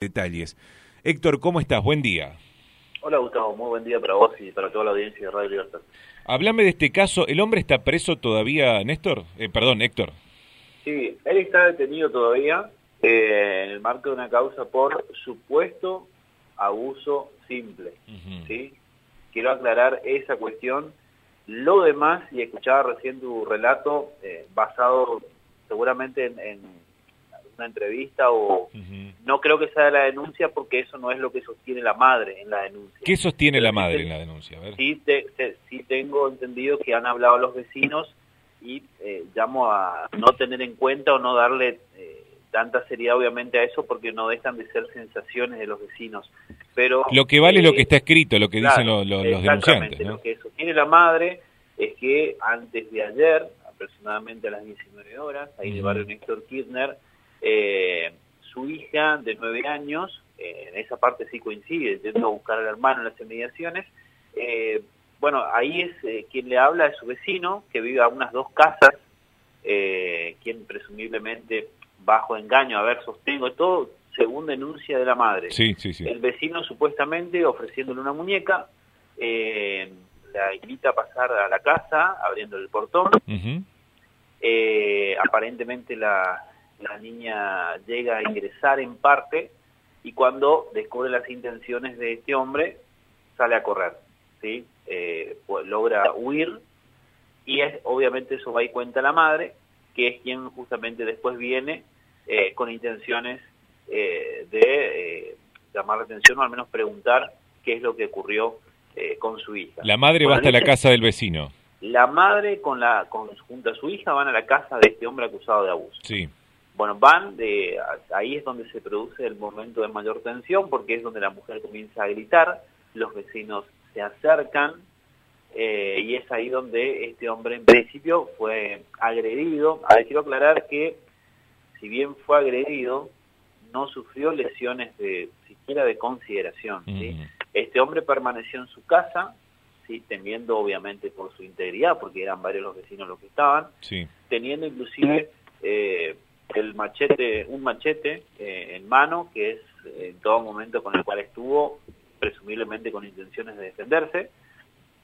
detalles. Héctor, ¿cómo estás? Buen día. Hola Gustavo, muy buen día para vos y para toda la audiencia de Radio Libertad. Háblame de este caso. ¿El hombre está preso todavía, Néstor? Eh, perdón, Héctor. Sí, él está detenido todavía eh, en el marco de una causa por supuesto abuso simple. ¿sí? Quiero aclarar esa cuestión. Lo demás, y escuchaba recién tu relato, eh, basado seguramente en una entrevista o no creo que sea la denuncia porque eso no es lo que sostiene la madre en la denuncia. ¿Qué sostiene la madre en la denuncia? Sí, sí tengo entendido que han hablado los vecinos y eh, llamo a no tener en cuenta o no darle eh, tanta seriedad obviamente a eso porque no dejan de ser sensaciones de los vecinos. Pero Lo que vale es lo que eh, está escrito, lo que dicen los, los denunciantes. Lo que sostiene la madre es que antes de ayer, aproximadamente a las 19 horas, ahí de barrio Néstor Kirchner, eh, su hija de nueve años, eh, en esa parte sí coincide, intento buscar al hermano en las inmediaciones, eh, bueno, ahí es eh, quien le habla de su vecino, que vive a unas dos casas, quien presumiblemente bajo engaño, a ver, sostengo todo, según denuncia de la madre. Sí, sí, sí. El vecino supuestamente ofreciéndole una muñeca, la invita a pasar a la casa, abriendo el portón, aparentemente la, la niña llega a ingresar en parte y cuando descubre las intenciones de este hombre sale a correr, ¿sí? Eh, pues logra huir y es, obviamente eso va y cuenta la madre, que es quien justamente después viene eh, con intenciones eh, de llamar la atención o al menos preguntar qué es lo que ocurrió con su hija. La madre va hasta la casa del vecino. La madre con la con, junto a su hija van a la casa de este hombre acusado de abuso. Sí. Bueno, van, de, ahí es donde se produce el momento de mayor tensión, porque es donde la mujer comienza a gritar, los vecinos se acercan, eh, y es ahí donde este hombre en principio fue agredido. A ver, quiero aclarar que si bien fue agredido, no sufrió lesiones de siquiera de consideración. Este hombre permaneció en su casa, ¿sí? temiendo obviamente por su integridad, porque eran varios los vecinos los que estaban, teniendo inclusive... Eh, el machete, un machete eh, en mano, que es en todo momento con el cual estuvo, presumiblemente con intenciones de defenderse,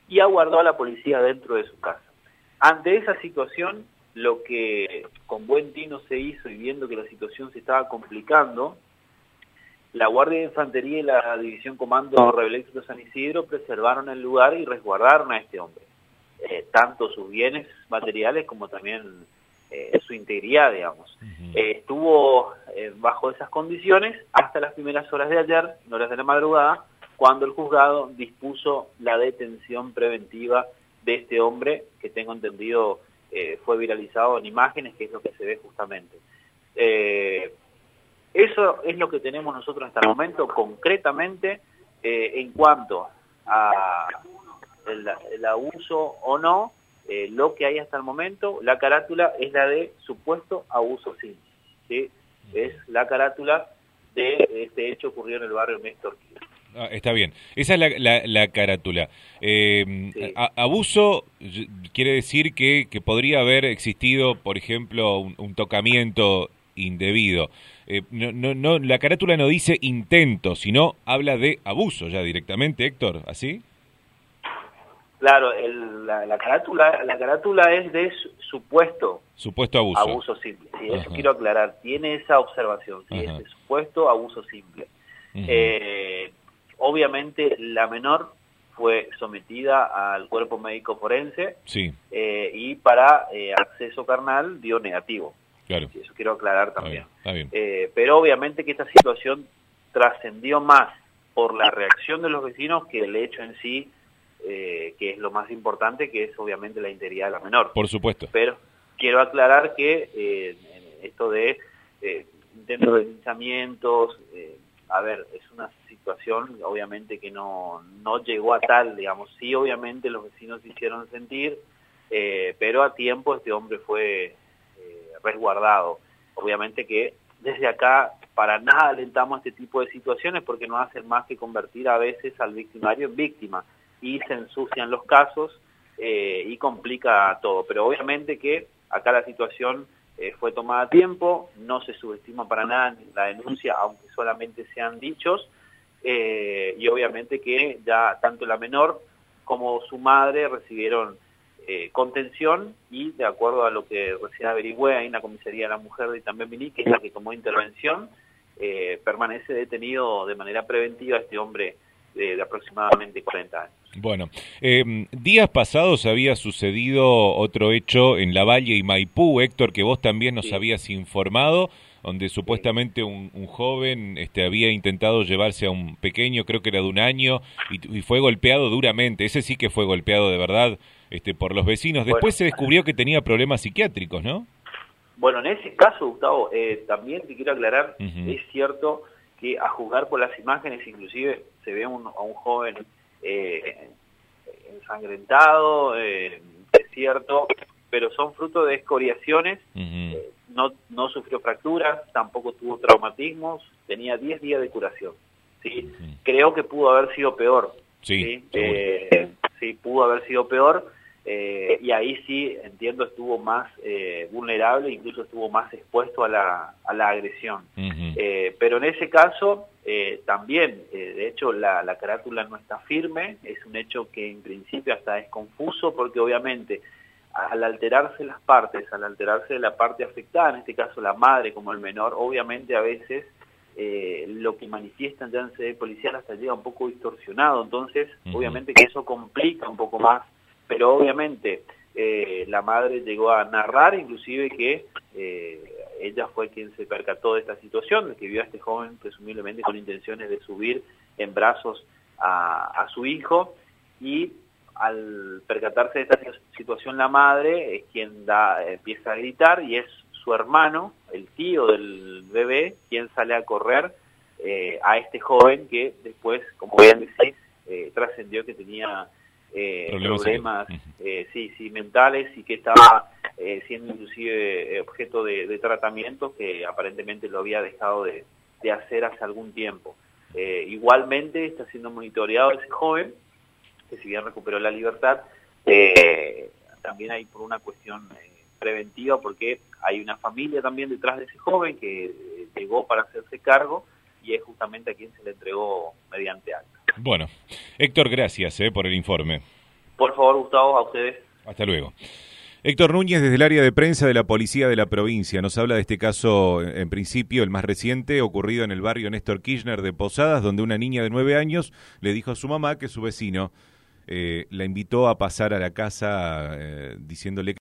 y aguardó a la policía dentro de su casa. Ante esa situación, lo que con buen tino se hizo y viendo que la situación se estaba complicando, la Guardia de Infantería y la División Comando Rebeléctrico San Isidro preservaron el lugar y resguardaron a este hombre. Eh, tanto sus bienes materiales como también eh, su integridad, digamos. Eh, estuvo eh, bajo esas condiciones hasta las primeras horas de ayer, en horas de la madrugada, cuando el juzgado dispuso la detención preventiva de este hombre, que tengo entendido fue viralizado en imágenes, que es lo que se ve justamente. eso es lo que tenemos nosotros hasta el momento, concretamente, en cuanto a el abuso o no eh, lo que hay hasta el momento, la carátula es la de supuesto abuso simple. ¿sí? Es la carátula de este hecho ocurrido en el barrio Néstor ah, está bien. Esa es la, carátula. Eh, abuso quiere decir que, que, podría haber existido, por ejemplo, un, tocamiento indebido. Eh, no, no, no, la carátula no dice intento, sino habla de abuso ya directamente, Héctor, ¿así? Claro, la, carátula la carátula es de supuesto supuesto abuso abuso simple. Sí, eso quiero aclarar. Tiene esa observación, sí, es de supuesto abuso simple. Eh, obviamente la menor fue sometida al cuerpo médico forense sí. Eh, y para eh, acceso carnal dio negativo. Claro. eso quiero aclarar también. Está bien, pero obviamente que esta situación trascendió más por la reacción de los vecinos que el hecho en sí eh, que es lo más importante, que es obviamente la integridad de la menor. Por supuesto. Pero quiero aclarar que eh, esto de eh, intentos de linchamientos, eh, a ver, es una situación obviamente que no, no llegó a tal, digamos, sí obviamente los vecinos se hicieron sentir, pero a tiempo este hombre fue resguardado. Obviamente que desde acá para nada alentamos este tipo de situaciones porque no hacen más que convertir a veces al victimario en víctima y se ensucian los casos eh, y complica todo. Pero obviamente que acá la situación eh, fue tomada a tiempo, no se subestima para nada la denuncia, aunque solamente sean dichos, eh, y obviamente que ya tanto la menor como su madre recibieron eh, contención y de acuerdo a lo que recién averigüé ahí en la comisaría de la mujer de también que es la que tomó intervención, permanece detenido de manera preventiva este hombre de, aproximadamente 40 años. Bueno, eh, días pasados había sucedido otro hecho en La Valle y Maipú, Héctor, que vos también nos habías informado, donde supuestamente un, joven este, había intentado llevarse a un pequeño, creo que era de un año, y, fue golpeado duramente. Ese sí que fue golpeado de verdad este, por los vecinos. Después se descubrió que tenía problemas psiquiátricos, ¿no? Bueno, en ese caso, Gustavo, eh, también te quiero aclarar, es cierto que a juzgar por las imágenes, inclusive se ve a un joven eh, ensangrentado, eh, es cierto, pero son fruto de escoriaciones, eh, no, no sufrió fracturas, tampoco tuvo traumatismos, tenía 10 días de curación. ¿sí? Creo que pudo haber sido peor. Sí, sí pudo haber sido peor eh, y ahí sí, entiendo, estuvo más eh, vulnerable, incluso estuvo más expuesto a la, a la agresión. Eh, pero en ese caso, también, de hecho, la, la, carátula no está firme, es un hecho que en principio hasta es confuso, porque obviamente al alterarse las partes, al alterarse la parte afectada, en este caso la madre como el menor, obviamente a veces lo que manifiestan ya en sede policial hasta llega un poco distorsionado, entonces obviamente que eso complica un poco más pero obviamente eh, la madre llegó a narrar inclusive que eh, ella fue quien se percató de esta situación, de que vio a este joven presumiblemente con intenciones de subir en brazos a, su hijo y al percatarse de esta situación la madre es quien da, empieza a gritar y es su hermano, el tío del bebé, quien sale a correr eh, a este joven que después, como bien decís, trascendió que tenía eh, problemas, eh, sí, sí, mentales y que estaba eh, siendo inclusive objeto de, tratamiento que aparentemente lo había dejado de, hacer hace algún tiempo. igualmente está siendo monitoreado ese joven, que si bien recuperó la libertad, también hay por una cuestión preventiva porque hay una familia también detrás de ese joven que llegó para hacerse cargo y es justamente a quien se le entregó mediante acta. Bueno, Héctor, gracias eh, por el informe. Por favor, Gustavo, a ustedes. Hasta luego. Héctor Núñez, desde el área de prensa de la Policía de la provincia, nos habla de este caso, en principio, el más reciente, ocurrido en el barrio Néstor Kirchner de Posadas, donde una niña de nueve años le dijo a su mamá que su vecino eh, la invitó a pasar a la casa eh, diciéndole